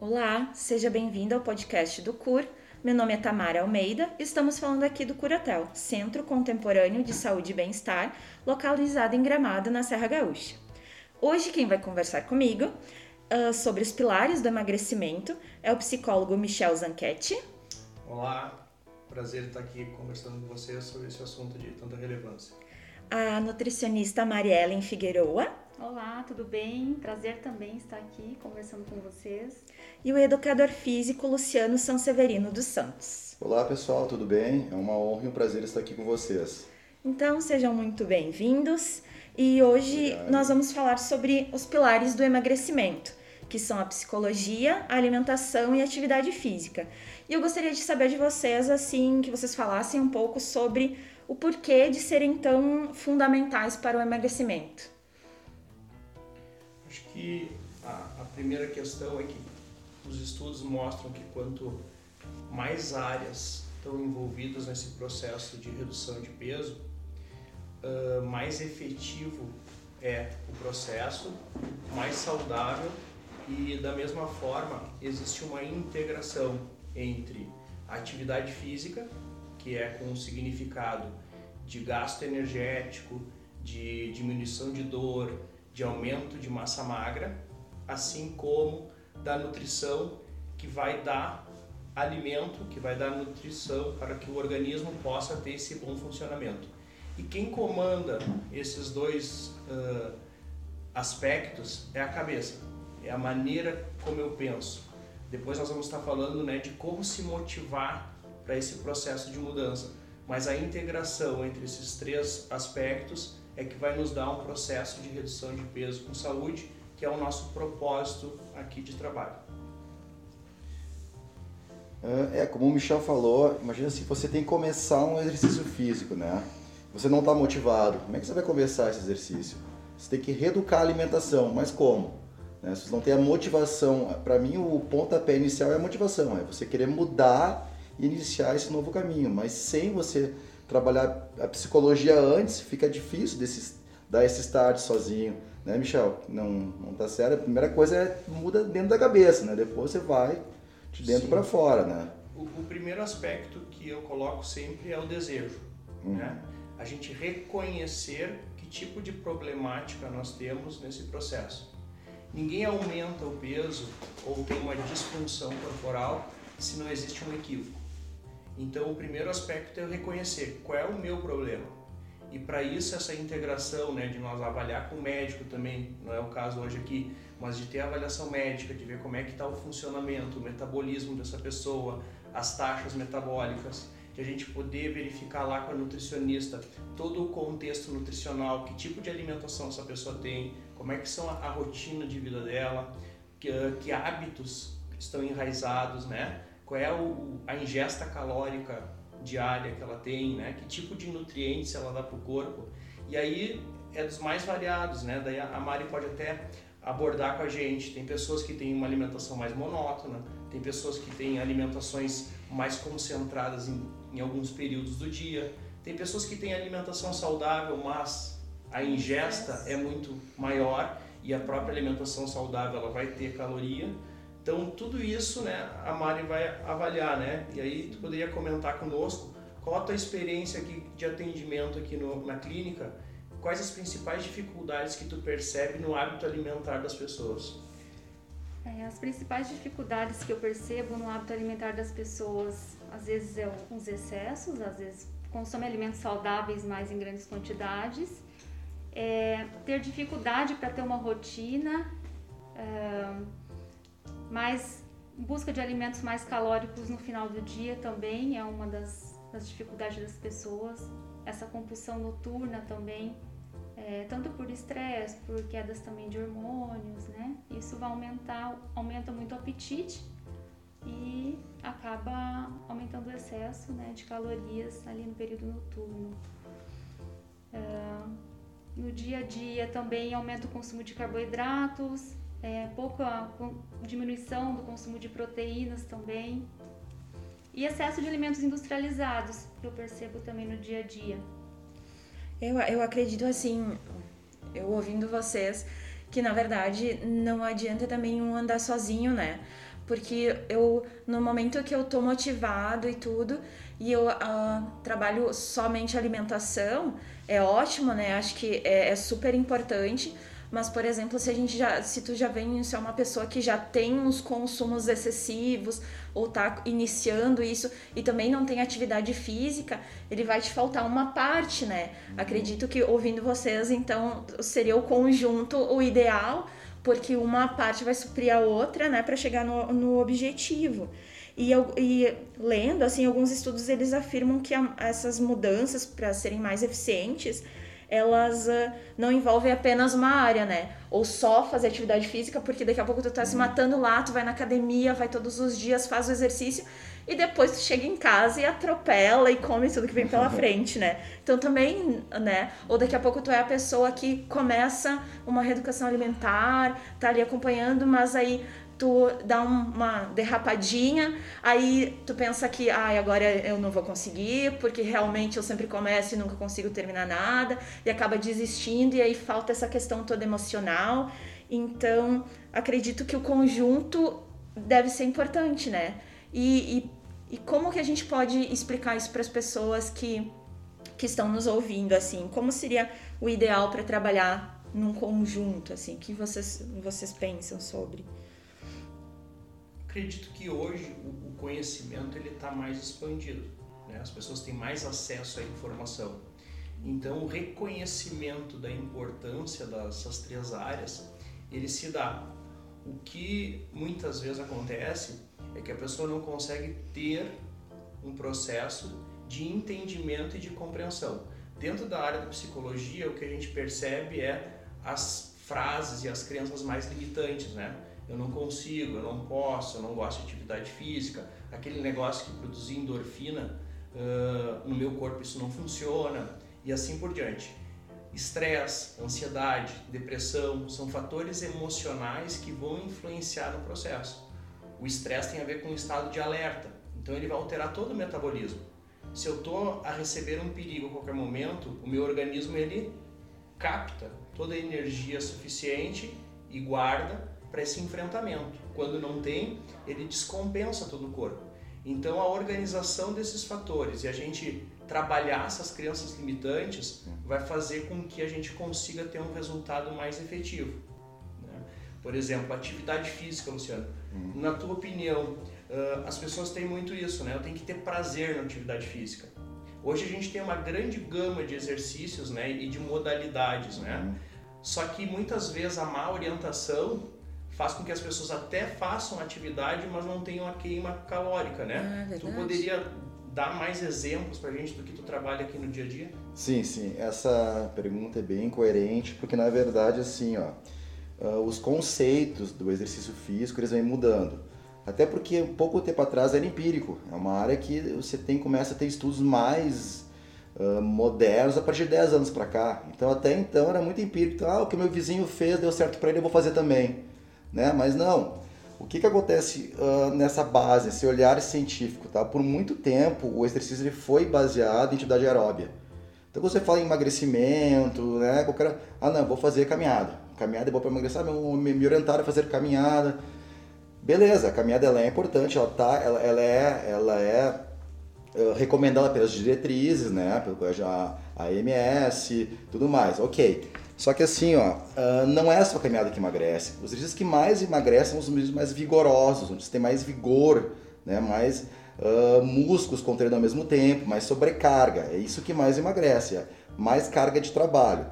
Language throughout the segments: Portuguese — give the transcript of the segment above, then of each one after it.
Olá, seja bem-vindo ao podcast do CUR. Meu nome é Tamara Almeida e estamos falando aqui do Curatel, Centro Contemporâneo de Saúde e Bem-Estar, localizado em Gramado, na Serra Gaúcha. Hoje quem vai conversar comigo uh, sobre os pilares do emagrecimento é o psicólogo Michel Zanchetti. Olá, prazer estar aqui conversando com vocês sobre esse assunto de tanta relevância. A nutricionista Mariellen Figueroa. Olá, tudo bem? Prazer também estar aqui conversando com vocês. E o educador físico Luciano Sanseverino dos Santos. Olá pessoal, tudo bem? É uma honra e um prazer estar aqui com vocês. Então sejam muito bem-vindos e hoje Obrigado. nós vamos falar sobre os pilares do emagrecimento, que são a psicologia, a alimentação e a atividade física. E eu gostaria de saber de vocês, assim, que vocês falassem um pouco sobre o porquê de serem tão fundamentais para o emagrecimento. Que a, a primeira questão é que os estudos mostram que quanto mais áreas estão envolvidas nesse processo de redução de peso, uh, mais efetivo é o processo, mais saudável e da mesma forma existe uma integração entre a atividade física, que é com o significado de gasto energético, de diminuição de dor, de aumento de massa magra, assim como da nutrição que vai dar alimento, que vai dar nutrição para que o organismo possa ter esse bom funcionamento. E quem comanda esses dois uh, aspectos é a cabeça, é a maneira como eu penso. Depois nós vamos estar falando né, de como se motivar para esse processo de mudança. Mas a integração entre esses três aspectos é que vai nos dar um processo de redução de peso com saúde, que é o nosso propósito aqui de trabalho. É, como o Michel falou, imagina se você tem que começar um exercício físico, né? Você não está motivado, como é que você vai começar esse exercício? Você tem que reeducar a alimentação, mas como? Né? Se você não tem a motivação, para mim o pontapé inicial é a motivação, é você querer mudar e iniciar esse novo caminho, mas sem você trabalhar a psicologia antes, fica difícil desse, dar esse start sozinho, né, Michel? Não, não tá certo. A primeira coisa é muda dentro da cabeça, né? Depois você vai de dentro para fora, né? O, o, primeiro aspecto que eu coloco sempre é o desejo, hum. né? A gente reconhecer que tipo de problemática nós temos nesse processo. Ninguém aumenta o peso ou tem uma disfunção corporal se não existe um equívoco. Então, o primeiro aspecto é eu reconhecer qual é o meu problema. E para isso, essa integração né, de nós avaliar com o médico também, não é o caso hoje aqui, mas de ter avaliação médica, de ver como é que está o funcionamento, o metabolismo dessa pessoa, as taxas metabólicas, de a gente poder verificar lá com a nutricionista todo o contexto nutricional, que tipo de alimentação essa pessoa tem, como é que são a, a rotina de vida dela, que, que hábitos estão enraizados, né? Qual é o, a ingesta calórica diária que ela tem, né? Que tipo de nutrientes ela dá para o corpo. E aí é dos mais variados, né? Daí a Mari pode até abordar com a gente. Tem pessoas que têm uma alimentação mais monótona, tem pessoas que têm alimentações mais concentradas em, em alguns períodos do dia, tem pessoas que têm alimentação saudável, mas a ingesta é muito maior e a própria alimentação saudável ela vai ter caloria então, tudo isso, né, a Mari vai avaliar, né? E aí tu poderia comentar conosco qual a tua experiência aqui de atendimento aqui no, na clínica, quais as principais dificuldades que tu percebe no hábito alimentar das pessoas? É, as principais dificuldades que eu percebo no hábito alimentar das pessoas, às vezes é os excessos, às vezes consome alimentos saudáveis mais em grandes quantidades, é, ter dificuldade para ter uma rotina, é, mas busca de alimentos mais calóricos no final do dia também é uma das, das dificuldades das pessoas. Essa compulsão noturna também, é, tanto por estresse, por quedas também de hormônios, né? Isso vai aumentar, aumenta muito o apetite e acaba aumentando o excesso né, de calorias ali no período noturno. É, no dia a dia também aumenta o consumo de carboidratos, é, pouca diminuição do consumo de proteínas também e excesso de alimentos industrializados que eu percebo também no dia a dia. Eu, eu acredito assim, eu ouvindo vocês, que na verdade não adianta também um andar sozinho, né? porque eu no momento que eu tô motivado e tudo e eu uh, trabalho somente alimentação é ótimo né acho que é, é, super importante mas por exemplo se a gente já se tu já vem se é uma pessoa que já tem uns consumos excessivos ou tá iniciando isso e também não tem atividade física ele vai te faltar uma parte né uhum. acredito que ouvindo vocês então seria o conjunto o ideal porque uma parte vai suprir a outra, né, para chegar no, no objetivo. E, e, lendo, assim, alguns estudos eles afirmam que a, essas mudanças para serem mais eficientes, elas uh, não envolvem apenas uma área, né? Ou só fazer atividade física, porque daqui a pouco tu tá se matando lá, tu vai na academia, vai todos os dias, faz o exercício, e depois tu chega em casa e atropela e come tudo que vem pela frente, né? Então também, né? Ou daqui a pouco tu é a pessoa que começa uma reeducação alimentar, tá ali acompanhando, mas aí tu dá uma derrapadinha, aí tu pensa que ai, ah, agora eu não vou conseguir, porque realmente eu sempre começo e nunca consigo terminar nada, e acaba desistindo, e aí falta essa questão toda emocional. Então, acredito que o conjunto deve ser importante, né? E, e e como que a gente pode explicar isso para as pessoas que, que estão nos ouvindo, assim? Como seria o ideal para trabalhar num conjunto, assim? O que vocês, vocês pensam sobre? Acredito que hoje o conhecimento ele está mais expandido, né? As pessoas têm mais acesso à informação. Então, o reconhecimento da importância dessas três áreas, ele se dá. O que muitas vezes acontece é que a pessoa não consegue ter um processo de entendimento e de compreensão. Dentro da área da psicologia, o que a gente percebe é as frases e as crenças mais limitantes, né? Eu não consigo, eu não posso, eu não gosto de atividade física, aquele negócio que produzir endorfina uh, no meu corpo isso não funciona e assim por diante. Estresse, ansiedade, depressão são fatores emocionais que vão influenciar no processo. O estresse tem a ver com o estado de alerta, então ele vai alterar todo o metabolismo. Se eu estou a receber um perigo a qualquer momento, o meu organismo ele capta toda a energia suficiente e guarda para esse enfrentamento. Quando não tem, ele descompensa todo o corpo. Então a organização desses fatores e a gente trabalhar essas crenças limitantes vai fazer com que a gente consiga ter um resultado mais efetivo. Né? Por exemplo, atividade física, Luciano. Uhum. Na tua opinião, as pessoas têm muito isso, né? Eu tenho que ter prazer na atividade física. Hoje a gente tem uma grande gama de exercícios né, e de modalidades, né? Uhum. Só que muitas vezes a má orientação faz com que as pessoas até façam atividade, mas não tenham a queima calórica, né? Ah, tu poderia dar mais exemplos pra gente do que tu trabalha aqui no dia a dia? Sim, sim. Essa pergunta é bem coerente, porque na verdade, assim, ó, uh, os conceitos do exercício físico eles vêm mudando. Até porque um pouco tempo atrás era empírico. É uma área que você tem começa a ter estudos mais uh, modernos a partir de 10 anos para cá. Então até então era muito empírico. Então, ah, o que meu vizinho fez deu certo para ele, eu vou fazer também. Né? Mas não. O que, que acontece uh, nessa base, esse olhar científico? Tá? Por muito tempo o exercício ele foi baseado em atividade aeróbia. Então você fala em emagrecimento, né? Qualquer... Ah não, vou fazer caminhada caminhada é boa para emagrecer, me, me orientaram a fazer caminhada. Beleza, a caminhada ela é importante, ela, tá, ela, ela é, ela é uh, recomendada pelas diretrizes, né, pelo a, a MS, tudo mais, ok. Só que assim, ó, uh, não é só a caminhada que emagrece. Os exercícios que mais emagrecem são os exercícios mais vigorosos, onde você tem mais vigor, né, mais uh, músculos contraindo ao mesmo tempo, mais sobrecarga. É isso que mais emagrece, é mais carga de trabalho.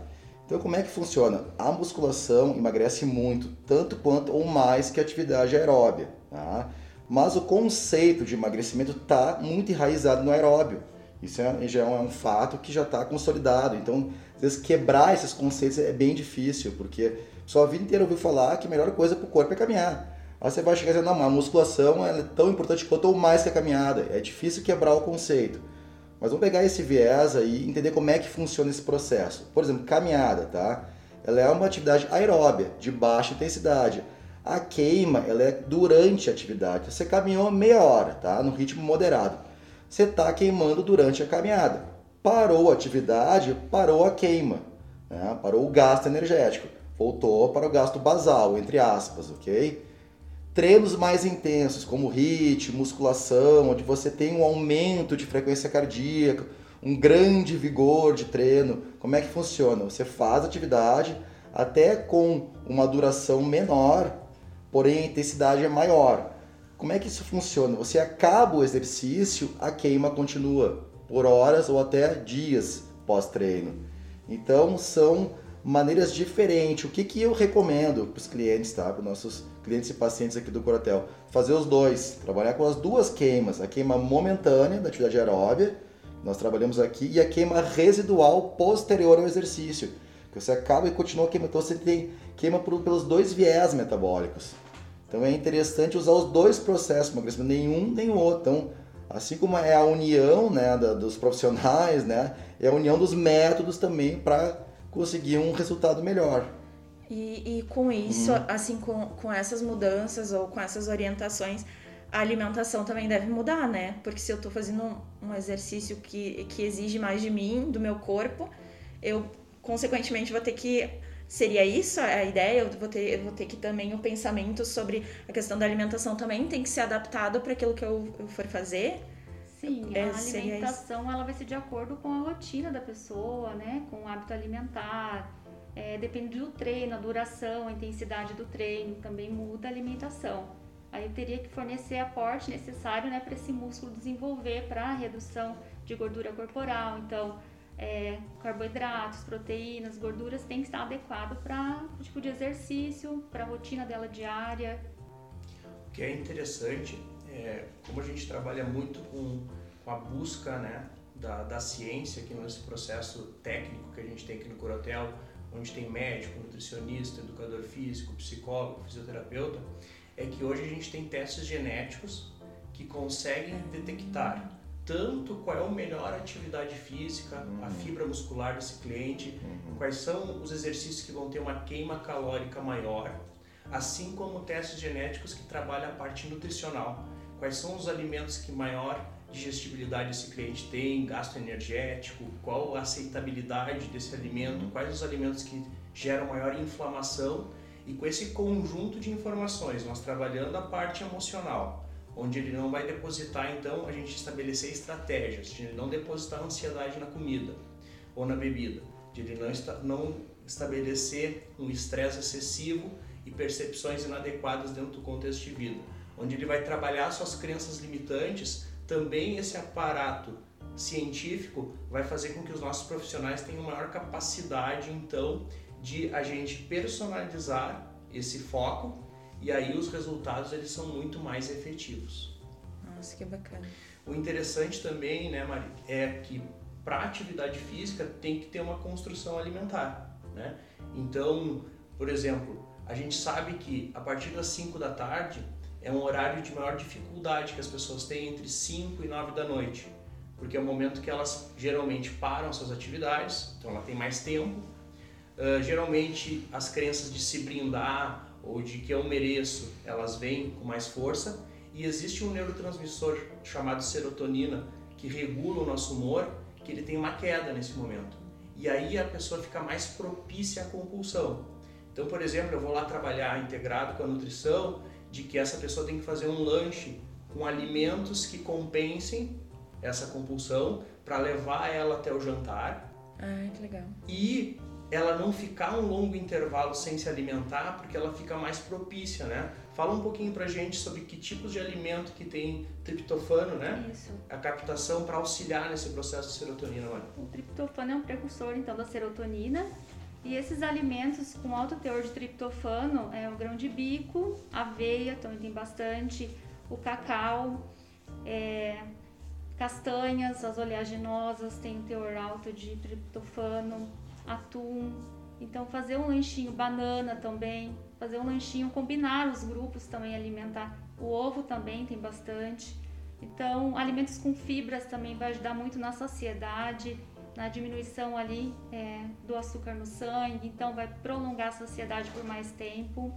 Então, como é que funciona? A musculação emagrece muito, tanto quanto ou mais que a atividade aeróbia. Tá? Mas o conceito de emagrecimento está muito enraizado no aeróbio. Isso é, já é um fato que já está consolidado. Então, às vezes, quebrar esses conceitos é bem difícil, porque sua vida inteira ouviu falar que a melhor coisa para o corpo é caminhar. Aí você vai chegar dizendo, não, a musculação é tão importante quanto ou mais que a caminhada. É difícil quebrar o conceito. Mas vamos pegar esse viés aí e entender como é que funciona esse processo. Por exemplo, caminhada, tá? Ela é uma atividade aeróbia, de baixa intensidade. A queima, ela é durante a atividade. Você caminhou meia hora, tá? No ritmo moderado. Você está queimando durante a caminhada. Parou a atividade, parou a queima. Né? Parou o gasto energético. Voltou para o gasto basal, entre aspas, ok? treinos mais intensos, como HIIT, musculação, onde você tem um aumento de frequência cardíaca, um grande vigor de treino, como é que funciona? Você faz atividade até com uma duração menor, porém a intensidade é maior. Como é que isso funciona? Você acaba o exercício, a queima continua por horas ou até dias pós-treino. Então são maneiras diferentes. O que, que eu recomendo para os clientes, tá? Para os nossos clientes e pacientes aqui do Corotel? Fazer os dois, trabalhar com as duas queimas, a queima momentânea da atividade aeróbia, nós trabalhamos aqui, e a queima residual posterior ao exercício. Que você acaba e continua queimando, então você tem queima por, pelos dois viés metabólicos. Então é interessante usar os dois processos, emagrecimento, nenhum nem o outro. Então, assim como é a união né, da, dos profissionais, né, é a união dos métodos também para conseguir um resultado melhor. E, e com isso, uhum. assim, com, com essas mudanças ou com essas orientações, a alimentação também deve mudar, né? Porque se eu estou fazendo um, um, exercício que, que exige mais de mim, do meu corpo, eu consequentemente vou ter que Seria isso a ideia? Eu vou ter, eu vou ter que também o pensamento sobre a questão da alimentação também tem que ser adaptado para aquilo que eu, eu, for fazer? Sim, é, a alimentação ela vai ser de acordo com a rotina da pessoa, né? Com o hábito alimentar. É, depende do treino, a duração, a intensidade do treino, também muda a alimentação. Aí eu teria que fornecer aporte necessário né, para esse músculo desenvolver para a redução de gordura corporal. Então, é, carboidratos, proteínas, gorduras tem que estar adequado para o tipo de exercício, para a rotina dela diária. O que é interessante, é, como a gente trabalha muito com, com a busca né, da, da ciência aqui nesse processo técnico que a gente tem aqui no Corotel, onde tem médico, nutricionista, educador físico, psicólogo, fisioterapeuta, é que hoje a gente tem testes genéticos que conseguem detectar tanto qual é a melhor atividade física, uhum. a fibra muscular desse cliente, uhum. quais são os exercícios que vão ter uma queima calórica maior, assim como testes genéticos que trabalham a parte nutricional, quais são os alimentos que maior digestibilidade esse cliente tem, gasto energético, qual a aceitabilidade desse alimento, uhum. quais os alimentos que geram maior inflamação e com esse conjunto de informações, nós trabalhando a parte emocional, onde ele não vai depositar, então, a gente estabelecer estratégias, de não depositar ansiedade na comida ou na bebida, de ele não, esta, não estabelecer um estresse excessivo e percepções inadequadas dentro do contexto de vida, onde ele vai trabalhar suas crenças limitantes, também esse aparato científico vai fazer com que os nossos profissionais tenham maior capacidade, então, de a gente personalizar esse foco e aí os resultados eles são muito mais efetivos. Nossa, que bacana. O interessante também, né, Mari, é que para atividade física tem que ter uma construção alimentar, né? Então, por exemplo, a gente sabe que a partir das 5 da tarde é um horário de maior dificuldade que as pessoas têm entre 5 e 9 da noite, porque é o momento que elas geralmente param suas atividades, então ela tem mais tempo. Uh, geralmente as crenças de se brindar ou de que eu mereço, elas vêm com mais força. E existe um neurotransmissor chamado serotonina que regula o nosso humor, que ele tem uma queda nesse momento. E aí a pessoa fica mais propícia à compulsão. Então, por exemplo, eu vou lá trabalhar integrado com a nutrição, de que essa pessoa tem que fazer um lanche com alimentos que compensem essa compulsão para levar ela até o jantar. Ah, que legal. E ela não ficar um longo intervalo sem se alimentar, porque ela fica mais propícia, né? Fala um pouquinho pra gente sobre que tipos de alimento que tem triptofano, né? Isso. A captação para auxiliar nesse processo de serotonina, Mari. O triptofano é um precursor, então, da serotonina. E esses alimentos com alto teor de triptofano é o grão de bico, aveia, também tem bastante, o cacau, é, castanhas, as oleaginosas têm um teor alto de triptofano, atum. Então fazer um lanchinho, banana também, fazer um lanchinho, combinar os grupos também, alimentar. O ovo também tem bastante. Então, alimentos com fibras também vai ajudar muito na saciedade, na diminuição ali é, do açúcar no sangue, então vai prolongar a saciedade por mais tempo.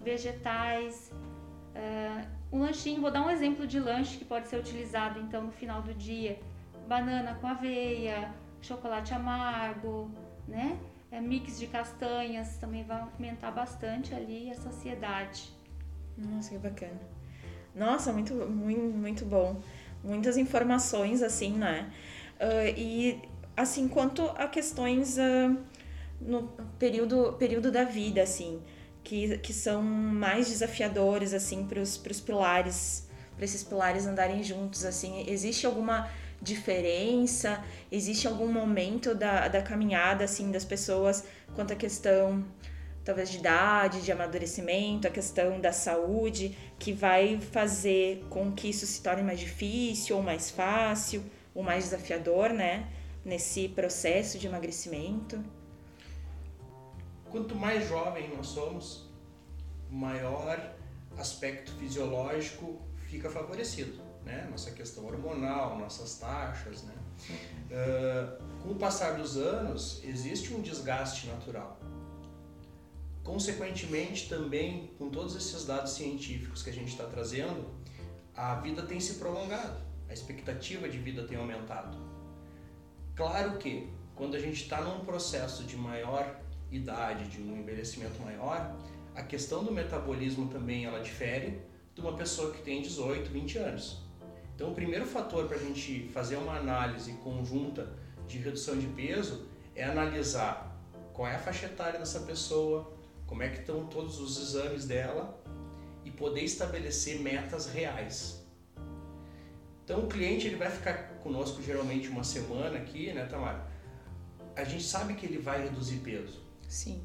Vegetais, uh, um lanchinho, vou dar um exemplo de lanche que pode ser utilizado então no final do dia: banana com aveia, chocolate amargo, né? É, mix de castanhas também vai aumentar bastante ali a saciedade. Nossa, que bacana. Nossa, muito, muito, muito bom. Muitas informações, assim, né? Uh, e, assim, quanto a questões uh, no período, período da vida, assim, que, que são mais desafiadores, assim, para os pilares, para esses pilares andarem juntos, assim, existe alguma diferença? Existe algum momento da, da caminhada, assim, das pessoas quanto à questão talvez de idade, de amadurecimento, a questão da saúde, que vai fazer com que isso se torne mais difícil ou mais fácil, ou mais desafiador, né? Nesse processo de emagrecimento. Quanto mais jovem nós somos, maior aspecto fisiológico fica favorecido, né? Nossa questão hormonal, nossas taxas, né? Uh, com o passar dos anos, existe um desgaste natural. Consequentemente, também, com todos esses dados científicos que a gente está trazendo, a vida tem se prolongado, a expectativa de vida tem aumentado. Claro que, quando a gente está num processo de maior idade, de um envelhecimento maior, a questão do metabolismo também ela difere de uma pessoa que tem 18, 20 anos. Então, o primeiro fator para a gente fazer uma análise conjunta de redução de peso é analisar qual é a faixa etária dessa pessoa, como é que estão todos os exames dela e poder estabelecer metas reais. Então o cliente ele vai ficar conosco geralmente uma semana aqui, né, Tamara? A gente sabe que ele vai reduzir peso. Sim.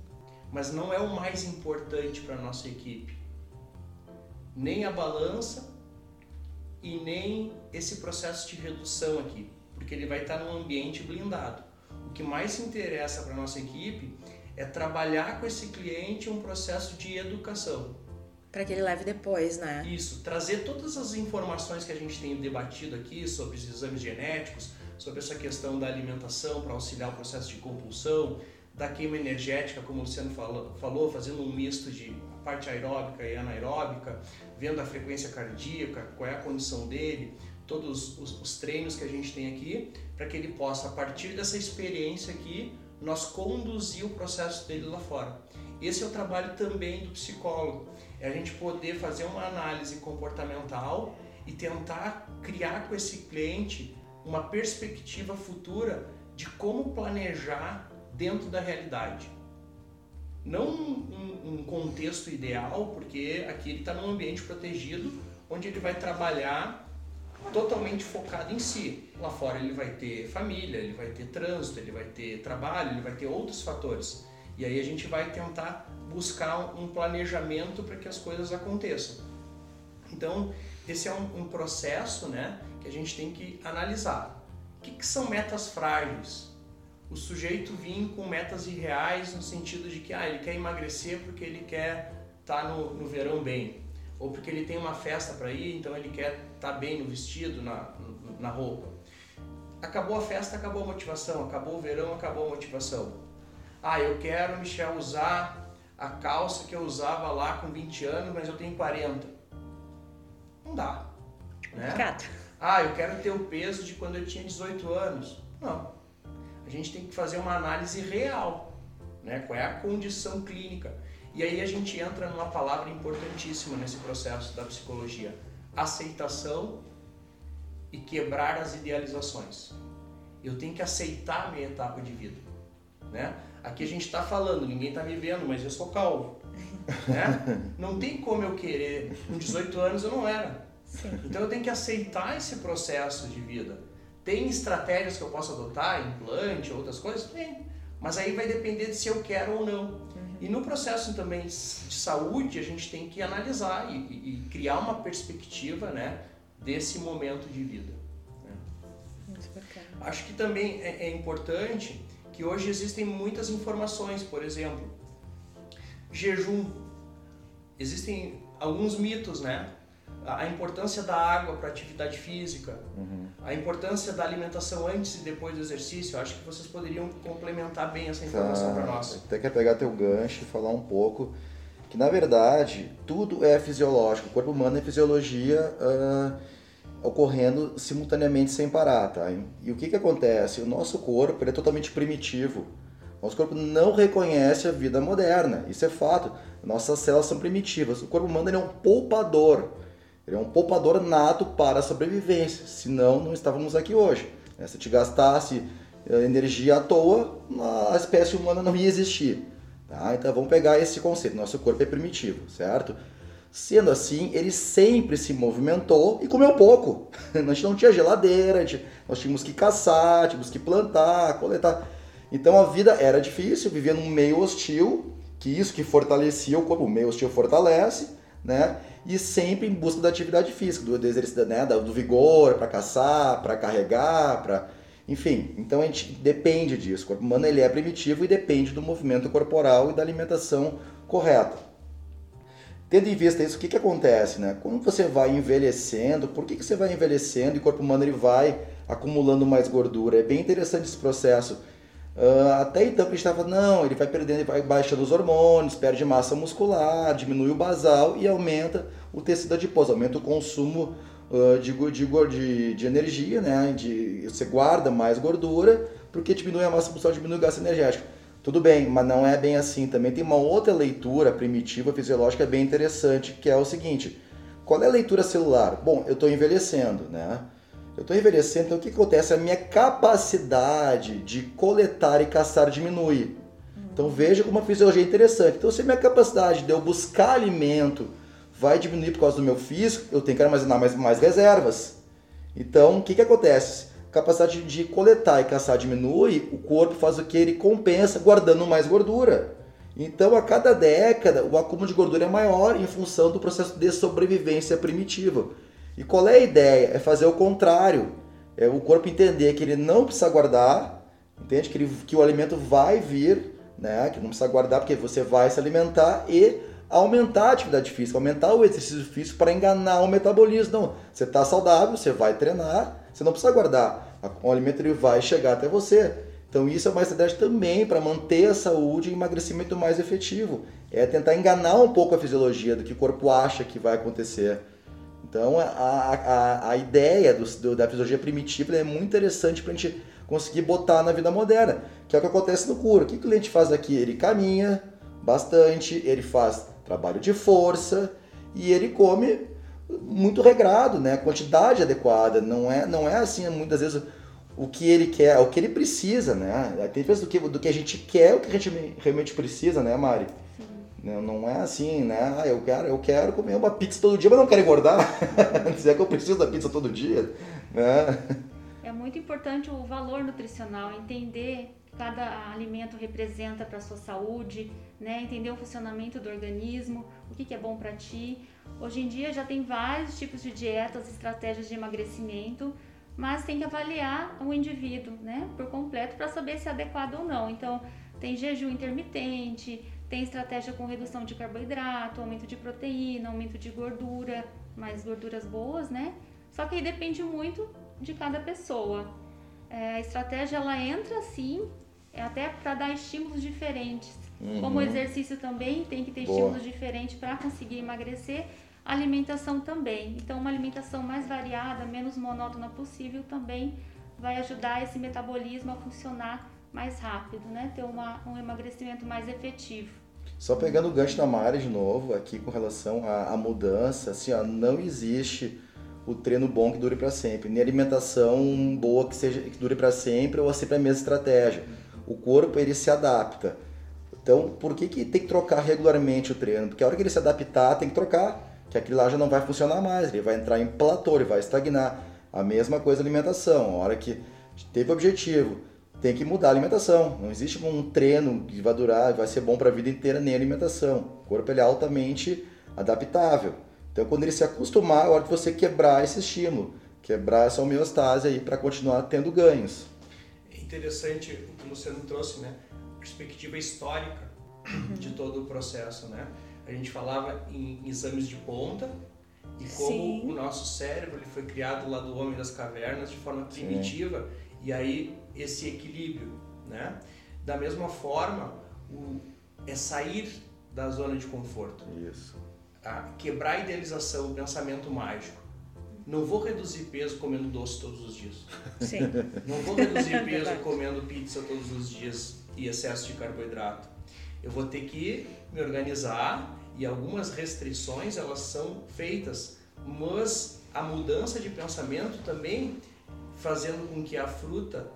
Mas não é o mais importante para a nossa equipe. Nem a balança e nem esse processo de redução aqui, porque ele vai estar num ambiente blindado. O que mais interessa para a nossa equipe é trabalhar com esse cliente um processo de educação. Para que ele leve depois, né? Isso, trazer todas as informações que a gente tem debatido aqui sobre os exames genéticos, sobre essa questão da alimentação para auxiliar o processo de compulsão, da queima energética, como o Luciano falou, falou fazendo um misto de parte aeróbica e anaeróbica, vendo a frequência cardíaca, qual é a condição dele, todos os, os treinos que a gente tem aqui, para que ele possa, a partir dessa experiência aqui, nós conduzir o processo dele lá fora. Esse é o trabalho também do psicólogo, é a gente poder fazer uma análise comportamental e tentar criar com esse cliente uma perspectiva futura de como planejar dentro da realidade. Não um, um contexto ideal, porque aqui ele está num ambiente protegido, onde ele vai trabalhar totalmente focado em si. Lá fora ele vai ter família, ele vai ter trânsito, ele vai ter trabalho, ele vai ter outros fatores. E aí a gente vai tentar buscar um planejamento para que as coisas aconteçam. Então, esse é um, um, processo né, que a gente tem que analisar. O que, que são metas frágeis? O sujeito vir com metas irreais no sentido de que ah, ele quer emagrecer porque ele quer estar tá no, no verão bem ou porque ele tem uma festa para ir, então ele quer estar tá bem no vestido, na, na roupa. Acabou a festa, acabou a motivação, acabou o verão, acabou a motivação. Ah, eu quero, Michel, usar a calça que eu usava lá com 20 anos, mas eu tenho 40. Não dá. Né? Ah, eu quero ter o peso de quando eu tinha 18 anos. Não. A gente tem que fazer uma análise real. Né? Qual é a condição clínica? E aí a gente entra numa palavra importantíssima nesse processo da psicologia: aceitação e quebrar as idealizações. Eu tenho que aceitar a minha etapa de vida. Né? Aqui a gente está falando, ninguém está me vendo, mas eu sou calvo. Né? Não tem como eu querer, com 18 anos eu não era. Sim. Então eu tenho que aceitar esse processo de vida. Tem estratégias que eu posso adotar, implante, outras coisas? Tem. Mas aí vai depender de se eu quero ou não. E no processo também de saúde, a gente tem que analisar e, e, criar uma perspectiva né, desse momento de vida. Né? Acho que também é, é importante que hoje existem muitas informações, por exemplo, jejum. Existem alguns mitos, né? A importância da água para atividade física, uhum. a importância da alimentação antes e depois do exercício. Eu acho que vocês poderiam complementar bem essa informação tá. para nós. Até quer pegar teu gancho e falar um pouco que na verdade tudo é fisiológico. O corpo humano é fisiologia uh, ocorrendo simultaneamente sem parar, tá? E o que que acontece? O nosso corpo é totalmente primitivo. Nosso corpo não reconhece a vida moderna, isso é fato. Nossas células são primitivas. O corpo humano é um poupador. Ele é um poupador nato para a sobrevivência, senão não estávamos aqui hoje. Né? Se te gastasse eh, energia à toa, a espécie humana não ia existir. Tá? Então vamos pegar esse conceito. Nosso corpo é primitivo, certo? Sendo assim, ele sempre se movimentou e comeu pouco. Gente não tinha geladeira, nós tínhamos que caçar, tínhamos que plantar, coletar. Então a vida era difícil, vivia num meio hostil, que isso que fortalecia o corpo, o meio hostil fortalece, né? E sempre em busca da atividade física, do, exercício, né? do vigor, para caçar, para carregar, para enfim, então a gente depende disso. O corpo humano ele é primitivo e depende do movimento corporal e da alimentação correta. Tendo em vista isso, o que, que acontece? Né? Quando você vai envelhecendo, por que, que você vai envelhecendo e o corpo humano ele vai acumulando mais gordura? É bem interessante esse processo. Uh, até então que a gente estava, não, ele vai perdendo, ele vai baixando os hormônios, perde massa muscular, diminui o basal e aumenta o tecido adiposo, aumenta o consumo uh, de, de, de, energia, né? De, você guarda mais gordura, porque diminui a massa muscular, diminui o gasto energético. Tudo bem, mas não é bem assim. Também tem uma outra leitura primitiva fisiológica bem interessante, que é o seguinte: qual é a leitura celular? Bom, eu estou envelhecendo, né? Eu estou envelhecendo, então o que acontece? A minha capacidade de coletar e caçar diminui. Então veja como a fisiologia é interessante. Então se a minha capacidade de eu buscar alimento vai diminuir por causa do meu físico, eu tenho que armazenar mais, mais reservas. Então o que, que acontece? capacidade de coletar e caçar diminui, o corpo faz o que? Ele compensa guardando mais gordura. Então, a cada década, o acúmulo de gordura é maior em função do processo de sobrevivência primitiva. E qual é a ideia? É fazer o contrário. É o corpo entender que ele não precisa guardar, entende? Que, ele, que o alimento vai vir, né? Que não precisa guardar porque você vai se alimentar e aumentar a atividade física, aumentar o exercício físico para enganar o metabolismo. Não, você está saudável, você vai treinar, você não precisa guardar. O alimento ele vai chegar até você. Então isso é uma estratégia também para manter a saúde e emagrecimento mais efetivo. É tentar enganar um pouco a fisiologia do que o corpo acha que vai acontecer. Então a, a, a ideia do, do, da fisiologia primitiva é muito interessante para a gente conseguir botar na vida moderna, que é o que acontece no cura. O que o cliente faz aqui? Ele caminha bastante, ele faz trabalho de força e ele come muito regrado, né? A quantidade adequada. Não é, não é assim, muitas vezes, o que ele quer, o que ele precisa, né? Tem vezes do que, do que a gente quer, o que a gente realmente precisa, né, Mari? Não, é assim, né? Ah, eu quero, eu quero comer uma pizza todo dia, mas não quero engordar. Se é que eu preciso da pizza todo dia. Né? É muito importante o valor nutricional, entender cada alimento representa para a sua saúde, né? entender o funcionamento do organismo, o que, que é bom para ti. Hoje em dia já tem vários tipos de dietas, estratégias de emagrecimento, mas tem que avaliar o indivíduo né, por completo para saber se é adequado ou não. Então, tem jejum intermitente, tem estratégia com redução de carboidrato, aumento de proteína, aumento de gordura, mais gorduras boas, né? Só que aí depende muito de cada pessoa. É, a estratégia ela entra assim, é até para dar estímulos diferentes. Uhum. Como o exercício também tem que ter Boa. estímulos diferentes para conseguir emagrecer, alimentação também. Então, uma alimentação mais variada, menos monótona possível também vai ajudar esse metabolismo a funcionar mais rápido, né? Ter uma, um emagrecimento mais efetivo. Só pegando o gancho da Mari de novo, aqui com relação à, à mudança, assim, ó, não existe o treino bom que dure para sempre, nem alimentação boa que seja que dure para sempre ou sempre a mesma estratégia. O corpo ele se adapta. Então, por que, que tem que trocar regularmente o treino? Porque a hora que ele se adaptar, tem que trocar que aquilo lá já não vai funcionar mais, ele vai entrar em platô, ele vai estagnar. A mesma coisa a alimentação, a hora que teve objetivo, tem que mudar a alimentação. Não existe um treino que vai durar, vai ser bom para a vida inteira nem a alimentação. O corpo ele é altamente adaptável. Então, quando ele se acostumar, é hora de você quebrar esse estímulo, quebrar essa homeostase aí para continuar tendo ganhos. É interessante o que o Luciano trouxe, né? Perspectiva histórica de todo o processo, né? a gente falava em exames de ponta e como Sim. o nosso cérebro ele foi criado lá do homem das cavernas de forma primitiva Sim. e aí esse equilíbrio, né? Da mesma forma, o, é sair da zona de conforto. Isso. A quebrar a idealização, o pensamento mágico. Não vou reduzir peso comendo doce todos os dias. Sim. Não vou reduzir peso comendo pizza todos os dias e excesso de carboidrato. Eu vou ter que me organizar e algumas restrições elas são feitas, mas a mudança de pensamento também fazendo com que a fruta,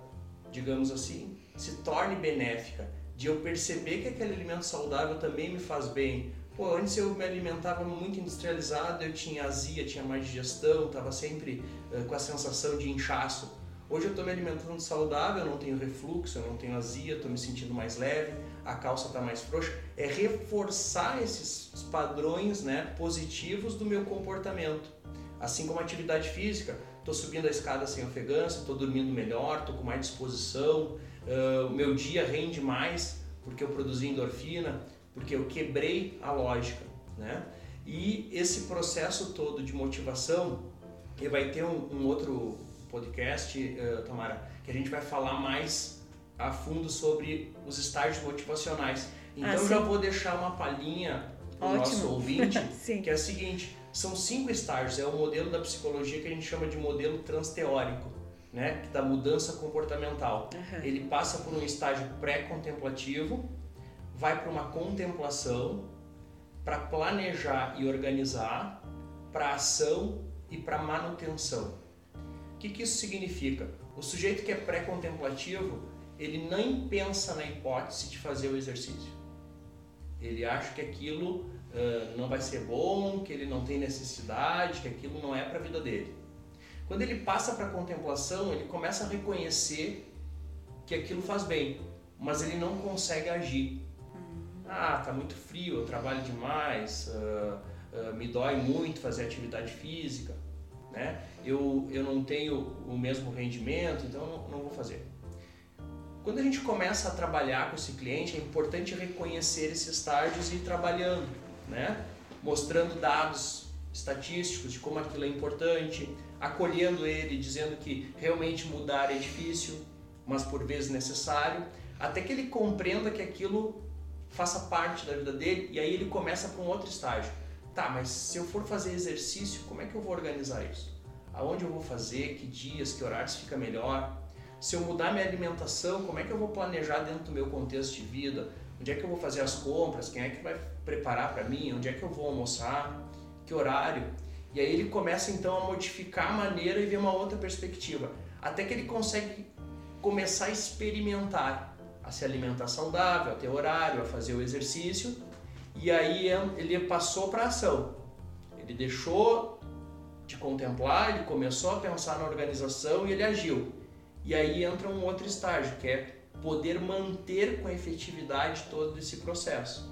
digamos assim, se torne benéfica, de eu perceber que aquele alimento saudável também me faz bem. Pô, antes eu me alimentava muito industrializado, eu tinha azia, tinha mais digestão, estava sempre uh, com a sensação de inchaço. Hoje eu estou me alimentando saudável, eu não tenho refluxo, eu não tenho azia, estou me sentindo mais leve, a calça está mais frouxa. É reforçar esses padrões né, positivos do meu comportamento. Assim como a atividade física, estou subindo a escada sem ofegância, estou dormindo melhor, estou com mais disposição, uh, o meu dia rende mais porque eu produzi endorfina, porque eu quebrei a lógica. Né? E esse processo todo de motivação, e vai ter um, um outro podcast, uh, Tamara, que a gente vai falar mais a fundo sobre os estágios motivacionais. Então ah, já vou deixar uma palhinha para o nosso ouvinte, que é a seguinte, são cinco estágios, é o modelo da psicologia que a gente chama de modelo transteórico, né, da mudança comportamental. Uhum. Ele passa por um estágio pré-contemplativo, vai para uma contemplação, para planejar e organizar, para ação e para manutenção. O que, que isso significa? O sujeito que é pré-contemplativo, ele nem pensa na hipótese de fazer o exercício. Ele acha que aquilo uh, não vai ser bom, que ele não tem necessidade, que aquilo não é para a vida dele. Quando ele passa para a contemplação, ele começa a reconhecer que aquilo faz bem, mas ele não consegue agir. Ah, tá muito frio, eu trabalho demais, uh, uh, me dói muito fazer atividade física, né? Eu, eu não tenho o mesmo rendimento, então não, não vou fazer. Quando a gente começa a trabalhar com esse cliente, é importante reconhecer esses estágios e ir trabalhando, né? mostrando dados estatísticos de como aquilo é importante, acolhendo ele, dizendo que realmente mudar é difícil, mas por vezes necessário, até que ele compreenda que aquilo faça parte da vida dele e aí ele começa para um outro estágio. Tá, mas se eu for fazer exercício, como é que eu vou organizar isso? Aonde eu vou fazer? Que dias, que horários fica melhor? Se eu mudar minha alimentação, como é que eu vou planejar dentro do meu contexto de vida? Onde é que eu vou fazer as compras? Quem é que vai preparar para mim? Onde é que eu vou almoçar? Que horário? E aí ele começa então a modificar a maneira e ver uma outra perspectiva, até que ele consegue começar a experimentar, a se alimentar saudável, a ter horário, a fazer o exercício, e aí ele passou para ação. Ele deixou de contemplar, ele começou a pensar na organização e ele agiu. E aí entra um outro estágio, que é poder manter com efetividade todo esse processo.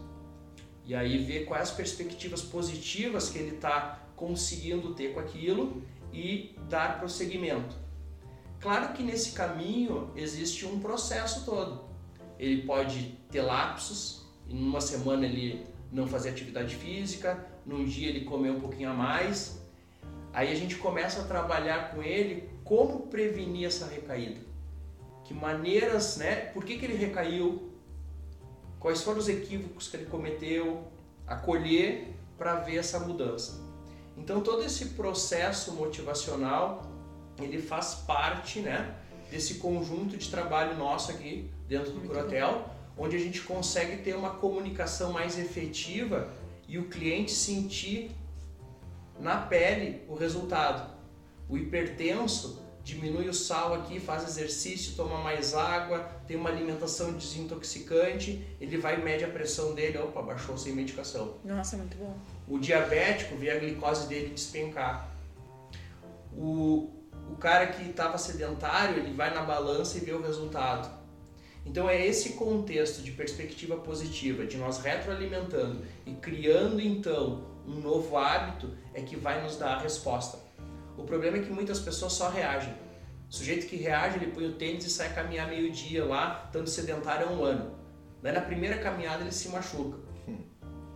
E aí ver quais as perspectivas positivas que ele está conseguindo ter com aquilo e dar prosseguimento. Claro que nesse caminho existe um processo todo. Ele pode ter lapsos, em uma semana ele não fazer atividade física, num dia ele comer um pouquinho a mais. Aí a gente começa a trabalhar com ele como prevenir essa recaída. Que maneiras, né? Por que, que ele recaiu? Quais foram os equívocos que ele cometeu? Acolher para ver essa mudança. Então todo esse processo motivacional ele faz parte, né, desse conjunto de trabalho nosso aqui dentro do Curatel, onde a gente consegue ter uma comunicação mais efetiva e o cliente sentir na pele o resultado. O hipertenso diminui o sal aqui, faz exercício, toma mais água, tem uma alimentação desintoxicante, ele vai e mede a pressão dele, opa, baixou sem medicação. Nossa, muito bom. O diabético vê a glicose dele despencar. O, o cara que estava sedentário, ele vai na balança e vê o resultado. Então é esse contexto de perspectiva positiva, de nós retroalimentando e criando então um novo hábito, é que vai nos dar a resposta. O problema é que muitas pessoas só reagem. O sujeito que reage, ele põe o tênis e sai caminhar meio-dia lá, estando sedentário há um ano. Daí na primeira caminhada ele se machuca. Hum.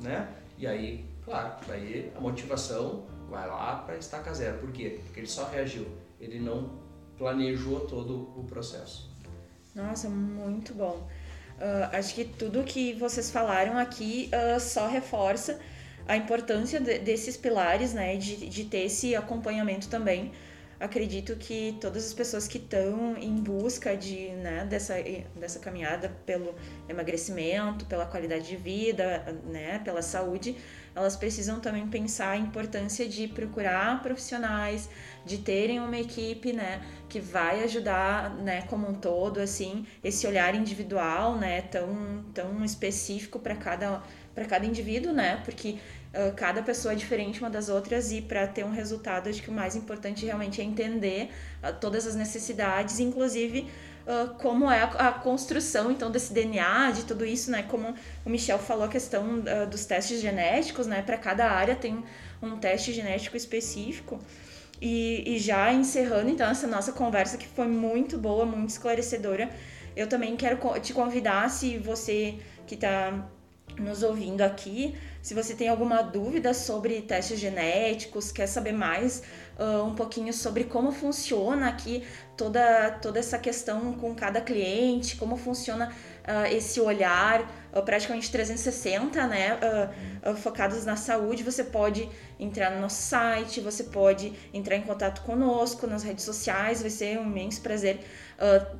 Né? E aí, claro, daí a motivação vai lá para estaca zero. Por quê? Porque ele só reagiu. Ele não planejou todo o processo. Nossa, muito bom. Uh, acho que tudo que vocês falaram aqui uh, só reforça a importância de, desses pilares, né, de, de ter esse acompanhamento também. acredito que todas as pessoas que estão em busca de, né, dessa, dessa caminhada pelo emagrecimento, pela qualidade de vida, né, pela saúde, elas precisam também pensar a importância de procurar profissionais, de terem uma equipe, né, que vai ajudar, né, como um todo, assim, esse olhar individual, né, tão, tão específico para cada para cada indivíduo, né, porque uh, cada pessoa é diferente uma das outras e para ter um resultado, acho que o mais importante realmente é entender uh, todas as necessidades, inclusive Uh, como é a, a, construção então desse DNA, de tudo isso, né? Como o Michel falou a questão dos testes genéticos, né? Para cada área tem um teste genético específico. E, e, já encerrando então essa nossa conversa que foi muito boa, muito esclarecedora, eu também quero te convidar, se você que está nos ouvindo aqui, se você tem alguma dúvida sobre testes genéticos, quer saber mais uh, um pouquinho sobre como funciona aqui toda, toda essa questão com cada cliente, como funciona uh, esse olhar uh, praticamente 360, né, uh, focados na saúde, você pode entrar no nosso site, você pode entrar em contato conosco nas redes sociais, vai ser um imenso prazer.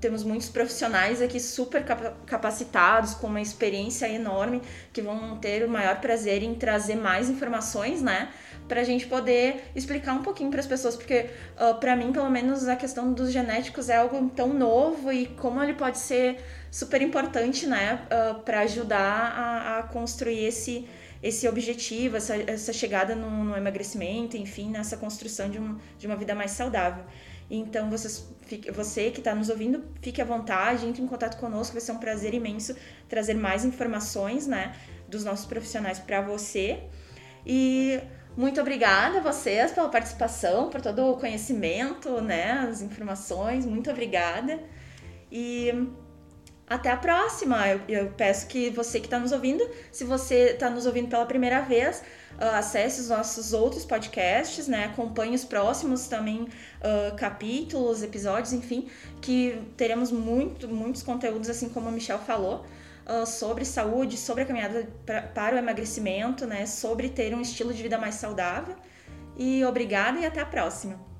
temos muitos profissionais aqui super capacitados, com uma experiência enorme, que vão ter o maior prazer em trazer mais informações, né, para a gente poder explicar um pouquinho para as pessoas, porque uh, para mim, pelo menos, a questão dos genéticos é algo tão novo e como ele pode ser super importante, né, uh, para ajudar a, a, construir esse, esse objetivo, essa, essa chegada no, no emagrecimento, enfim, nessa construção de, um, de uma vida mais saudável. Então, vocês, você que está nos ouvindo, fique à vontade, entre em contato conosco, vai ser um prazer imenso trazer mais informações, né, dos nossos profissionais para você. E muito obrigada a vocês pela participação, por todo o conhecimento, né, as informações. Muito obrigada. E até a próxima. Eu, eu peço que você que está nos ouvindo, se você está nos ouvindo pela primeira vez, uh, acesse os nossos outros podcasts, né? Acompanhe os próximos também uh, capítulos, episódios, enfim, que teremos muito, muitos conteúdos, assim como a Michelle falou. Uh, sobre saúde, sobre a caminhada pra, para o emagrecimento, né? Sobre ter um estilo de vida mais saudável. E obrigada e até a próxima.